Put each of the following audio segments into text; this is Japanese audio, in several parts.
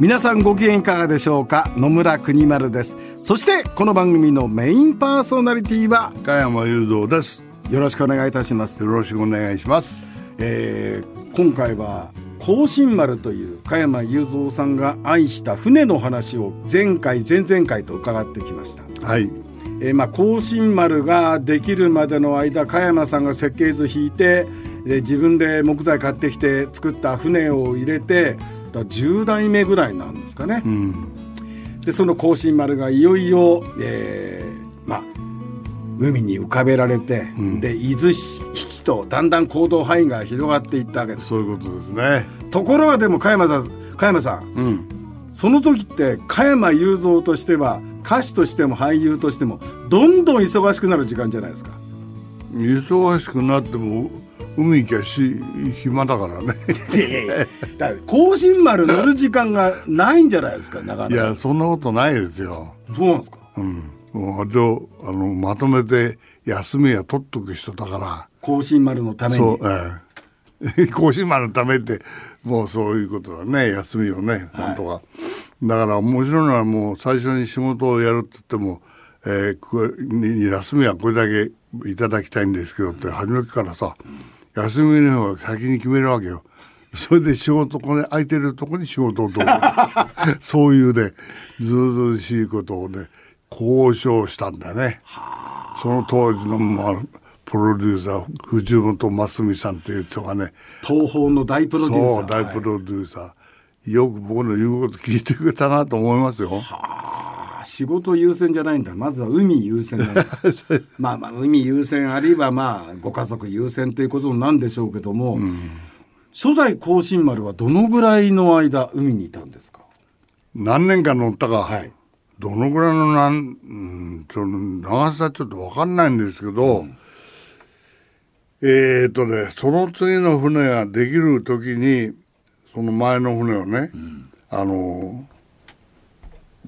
皆さんご機嫌いかがでしょうか？野村国丸です。そしてこの番組のメインパーソナリティは加山雄三です。よろしくお願いいたします。よろしくお願いします。えー、今回は甲信丸という加山雄三さんが愛した船の話を前回前々回と伺ってきました。はい。えー、まあ甲信丸ができるまでの間加山さんが設計図引いてで自分で木材買ってきて作った船を入れて10代目ぐらいなんですかね。うん、でその甲信丸がいよいよ、えー、まあ海に浮かべられて、うん、で伊豆七とだんだん行動範囲が広がっていったわけです。そういうことですね。ところがでも加山さん加山さん、うん、その時って加山雄三としては歌手としても俳優としてもどんどん忙しくなる時間じゃないですか。忙しくなっても海行きゃし暇だからね。だから甲信丸乗る時間がないんじゃないですかなかなかいやそんなことないですよ。そうなんですか？うん。もうあのまとめて休みは取っとく人だから。甲信丸のために。そうええ。甲信丸のためってもうそういうことだね。休みをねなんとか、はい、だから面白いのはもう最初に仕事をやるって言っても、えー、休みはこれだけいただきたいんですけどって初めからさ、うん休みの日は先に決めるわけよ。それで仕事これ空いてるとこに仕事を取る？そういうねずうずうしいことをね交渉したんだね。その当時の、まあ、プロデューサー藤本真澄さんっていう人がね東宝の大プロデューサー。そう大プロデューサー、はい、よく僕の言うこと聞いてくれたなと思いますよ。仕事優先じゃないんだ。まずは海優先 まあまあ海優先あるいはまあご家族優先ということなんでしょうけども、うん、初代甲信丸はどのぐらいの間海にいたんですか？何年か乗ったか、はい、どのぐらいのなん、うん、その長さちょっと分かんないんですけど、うん、えー、っとねその次の船ができる時にその前の船をね、うん、あの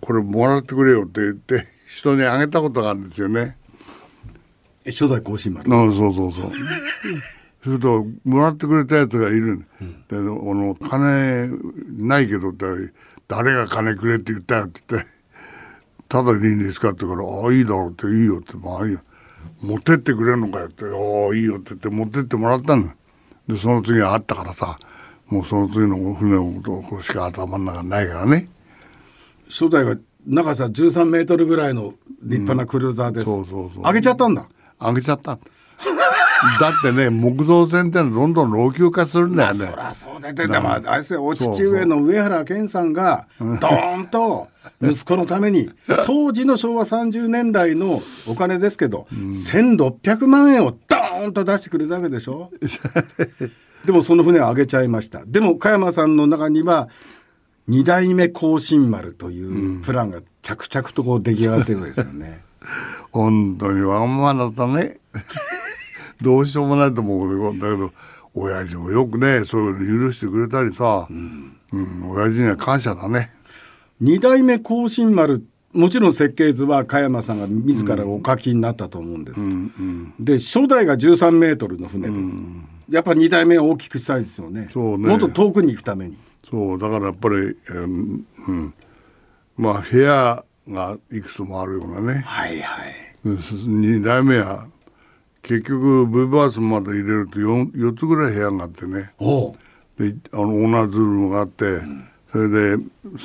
これもらってくれよって言って人にあげたことがあるんですよね。初代甲信丸。あそうそうそう。するともらってくれたやつがいる、うん、であの金ないけどって誰が金くれって言ったよって言って「ただでいいんですか?」って言うから「ああいいだろう」って「いいよ」って「まあいいよ」持ってってくれるのかよって「ああいいよ」って言って持ってってもらったのでその次はあったからさもうその次の船のことしか頭の中ないからね。初代が長さ13メートルぐらいの立派なクルーザーです、うん、そうそうそう。上げちゃったんだ。上げちゃった。だってね木造船ってのどんどん老朽化するんだよね。まあ、そりゃそうだでもあ。れですよお父上の上原健さんがドーンと息子のために 当時の昭和30年代のお金ですけど、うん、1600万円をドーンと出してくれたわけでしょ。でもその船を上げちゃいました。でも加山さんの中には二代目甲信丸というプランが着々とこう出来上がってるんですよね。本当にわがままだったね。どうしようもないと思うんだけど、親父もよくね、そういうの許してくれたりさ、うん、うん、親父には感謝だね。二代目甲信丸もちろん設計図は加山さんが自らお書きになったと思うんです。うんうんうん、で初代が13メートルの船です。うん、やっぱ二代目を大きくしたいですよね。そうね。もっと遠くに行くために。そうだからやっぱり、えー、うん。まあ部屋がいくつもあるようなね。はいはい。2代目は結局 V バースまで入れると 4, 4つぐらい部屋があってね。であのオーナーズルームがあって、うん、それで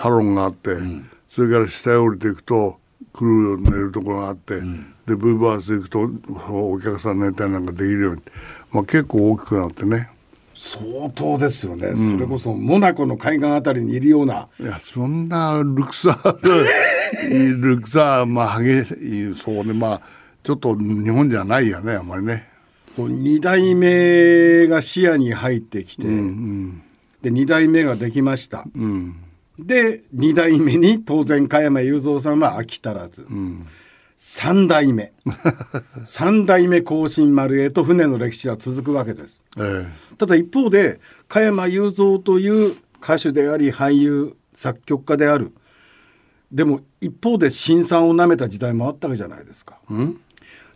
サロンがあって、うん、それから下へ降りていくとクルー寝るところがあって、うん、で V バース行くとお客さん寝たりなんかできるように、まあ、結構大きくなってね相当ですよね、うん、それこそモナコの海岸あたりにいるような。いやそんなルクサ ルクサまあ激しいそうね。まあちょっと日本じゃないよねあんまりね。2代目が視野に入ってきて、うんうん、で2代目ができました、うん、で2代目に当然加山雄三さんは飽き足らず、うん3代目。3代目甲信丸へと船の歴史は続くわけです。えただ一方で加山雄三という歌手であり俳優作曲家である。でも一方で辛酸をなめた時代もあったわけじゃないですか。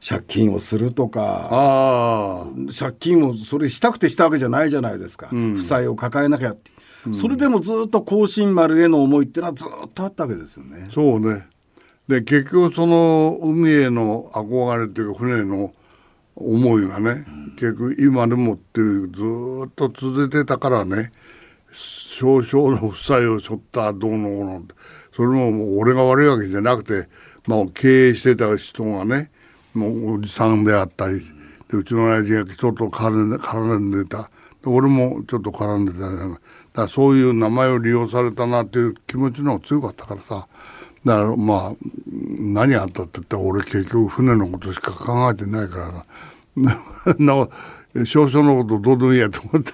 借金をするとか借金をそれしたくてしたわけじゃないじゃないですか、負債を抱えなきゃって、それでもずっと甲信丸への思いっていうのはずっとあったわけですよね。そうねで結局その海への憧れっていうか船の思いがね、結局今でもっていうずっと続いてたからね少々の負債を背負ったどうのこうのそれももう俺が悪いわけじゃなくて、まあ、経営してた人がねもうおじさんであったりでうちの親父が人と絡んで絡んでた。で俺もちょっと絡んでただからそういう名前を利用されたなっていう気持ちの方が強かったからさ。だからまあ何あったって言ったら俺結局船のことしか考えてないから なな少々のことどうでもいいやと思って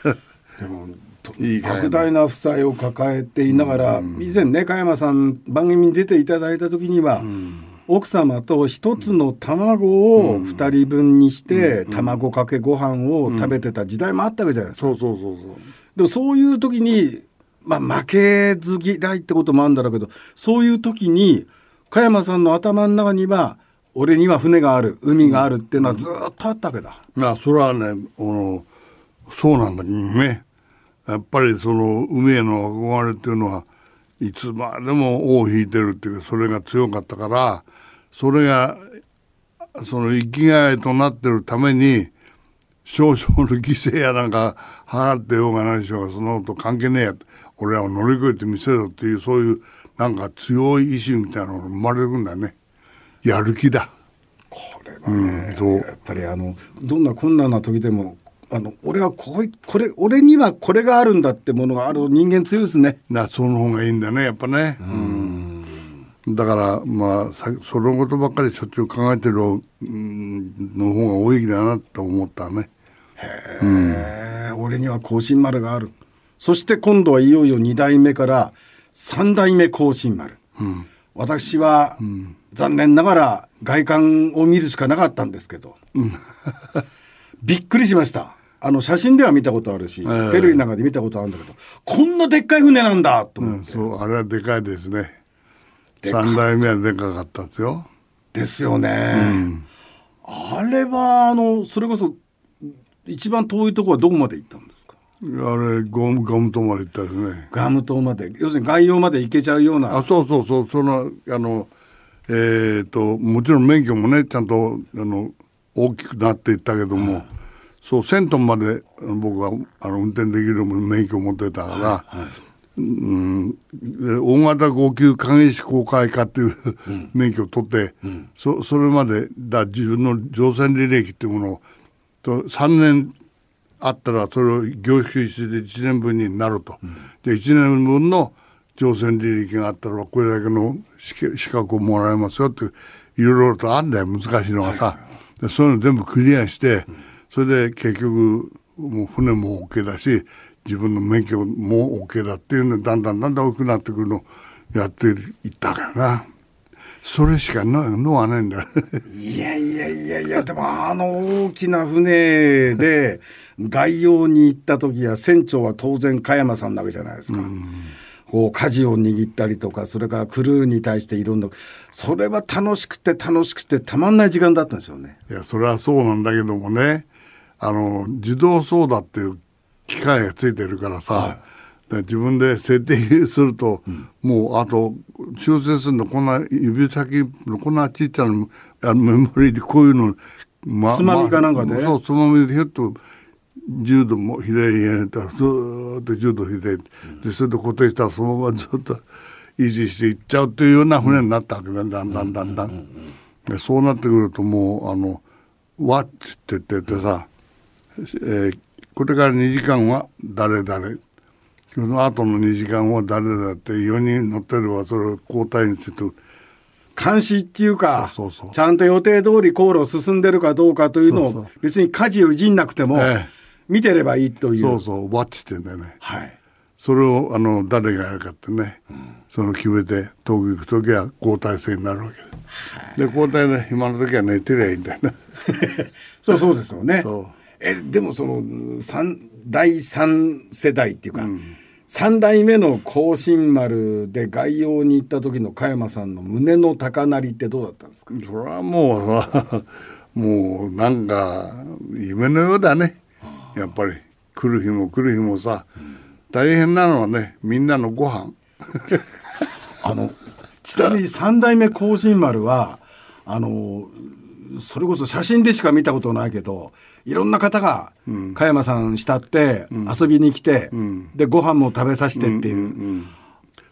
でもといいかい莫大な負債を抱えていながら、以前ね加山さん番組に出ていただいた時には、奥様と一つの卵を二人分にして、卵かけご飯を食べてた時代もあったわけじゃないですか。そうそうそうそう。でもそういう時に、まあ、負けず嫌いってこともあるんだろうけどそういう時に加山さんの頭の中には俺には船がある海があるっていうのはずっとあったわけだ。まあそれはねあのそうなんだけどね。やっぱりその海への憧れっていうのはいつまでも尾を引いてるっていうかそれが強かったからそれがその生きがいとなってるために少々の犠牲やなんか払ってようが何しようがそのこと関係ねえや俺らを乗り越えてみせろっていうそういうなんか強い意志みたいなのが生まれるんだねやる気だ。これはね、うんやっぱりあのどんな困難な時でもあの俺はこういこれ俺にはこれがあるんだってものがある人間強いですね。なその方がいいんだねやっぱね。うんだからまあさそのことばっかりしょっちゅう考えてるうんの方が多いだなと思ったね。へえ俺には甲信丸があるそして今度はいよいよ2代目から3代目甲信丸、私は、残念ながら外観を見るしかなかったんですけど、びっくりしました。あの写真では見たことあるし、ええ。テレビなんかで見たことあるんだけどこんなでっかい船なんだと思って、うん、そうあれはでかいですね。でかい。三代目はでかかったですよ。ですよね、あれはあのそれこそ一番遠いところはどこまで行ったんですか？あれゴムゴムとまで行ったですね。ガム島まで要するに外洋まで行けちゃうような。あそうそうそう。そのあのえっ、ともちろん免許もねちゃんとあの大きくなっていったけども、そう1000トンまで僕はあの運転できる免許を持ってたから、うん、で大型号級鍵士公開課っていう、免許を取って、そそれまでだ自分の乗船履歴っていうものをと3年あったらそれを凝縮して1年分になると、で1年分の乗船履歴があったらこれだけの資格をもらえますよっていろいろとあんだよ難しいのがさ、でそういうの全部クリアして、それで結局もう船も OK だし自分の免許も OK だっていうのでだんだんだんだん大きくなってくるのをやっていったからな。それしかののはないんだよ。いやいやいやいやでもあの大きな船で 外洋に行った時は船長は当然加山さんなわけじゃないですか。こう舵を握ったりとかそれからクルーに対していろんなそれは楽しくて楽しくてたまんない時間だったんですよね。いやそれはそうなんだけどもねあの自動操舵っていう機械がついてるからさ、で自分で設定すると、もうあと修正するのこんな指先のこんなちっちゃなあのメモリーでこういうの、まつまみかなんかでそうつまみでひゅっと10度も左にやれたらずーっと10度左でそれで固定したらそのままずっと維持していっちゃうというような船になったわけね。だんだんだんだん。でそうなってくるともうあの「ワッチ」って言っててさ、えーこれから2時間は誰々。その後の2時間は誰々って4人乗ってればそれを交代にすると監視っていうかちゃんと予定通り航路を進んでるかどうかというのを別に舵をいじんなくてもええ見てればいいという。そうそう「ワッチ」って言うんだよね。はい、それをあの誰がやるかってね、その決めて東京行く時は交代制になるわけで。で交代で暇の時は寝てりゃいいんだよね。そうそうですよね。そうえでもその三第三世代っていうか、三代目の甲信丸で外洋に行った時の加山さんの胸の高鳴りってどうだったんですか？それはもうさもうなんか夢のようだねやっぱり来る日も来る日もさ大変なのはねみんなのご飯。あのちなみに三代目甲信丸はあのそれこそ写真でしか見たことないけどいろんな方が加山さん慕って遊びに来て、でご飯も食べさせてっていう、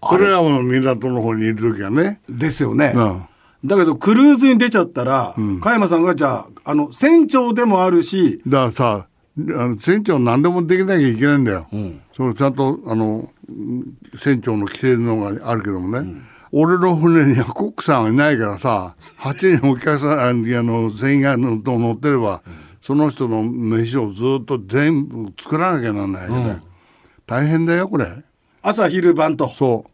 それはもう港の方にいる時はね。ですよね。うん。だけどクルーズに出ちゃったら、加山さんがじゃああの船長でもあるしだからさあの船長何でもできなきゃいけないんだよ、それちゃんとあのうん船長の規定のがあるけどもね、俺の船にはコックさんはいないからさ8人お客さんあの船員がのと乗ってれば、その人の飯をずっと全部作らなきゃならないよね、大変だよこれ。朝昼晩と。そ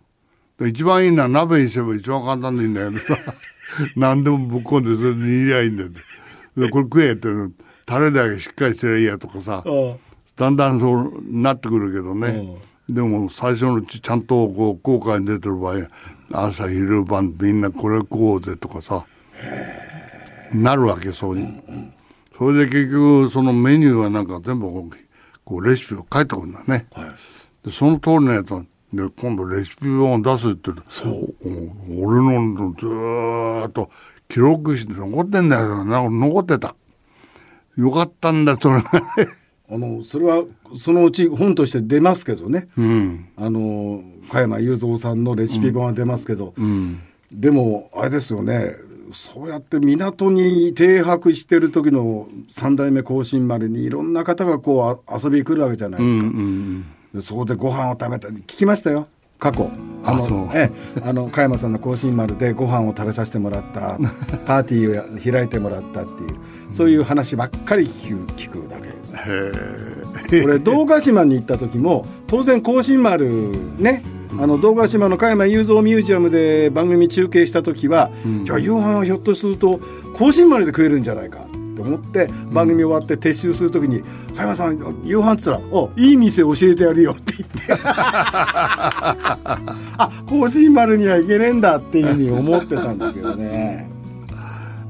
う。で一番いいのは鍋にすれば一番簡単でいいんだよね 何でもぶっ込んでそれで煮りゃいいんだよ。でこれ食えってタレだけしっかりしてりゃいいやとかさだんだんそうなってくるけどね、でも最初のうちちゃんとこう航海に出てる場合朝昼晩みんなこれ食おうぜとかさなるわけそうに、それで結局そのメニューはなんか全部こうこうレシピを書いてくるんだね、でその通りのやつで今度レシピ本を出すってそう。俺のずーっと記録して残ってんだよなんか残ってたよかったんだそれ あのそれはそのうち本として出ますけどね、うん。あの加山雄三さんのレシピ本は出ますけど、うん。でもあれですよね。そうやって港に停泊してる時の三代目甲信丸にいろんな方がこうあ遊びに来るわけじゃないですか。うんでそこでご飯を食べた聞きましたよ過去。あのええ。あの加山さんの甲信丸でご飯を食べさせてもらった。パーティーをや開いてもらったっていう。そういう話ばっかり聞く聞くだけ。これ堂ヶ島に行った時も当然甲信丸ねあの堂ヶ島の加山雄三ミュージアムで番組中継した時は、じゃあ夕飯はひょっとすると甲信丸で食えるんじゃないかと思って番組終わって撤収する時に「加山さん夕飯」っつったら「おいい店教えてやるよ」って言って。あ甲信丸には行けねえんだっていうふうに思ってたんですけどね。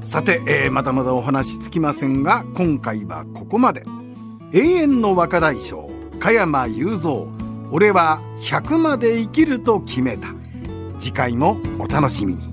さて、えーまだまだお話つきませんが今回はここまで。永遠の若大将加山雄三。俺は100まで生きると決めた。次回もお楽しみに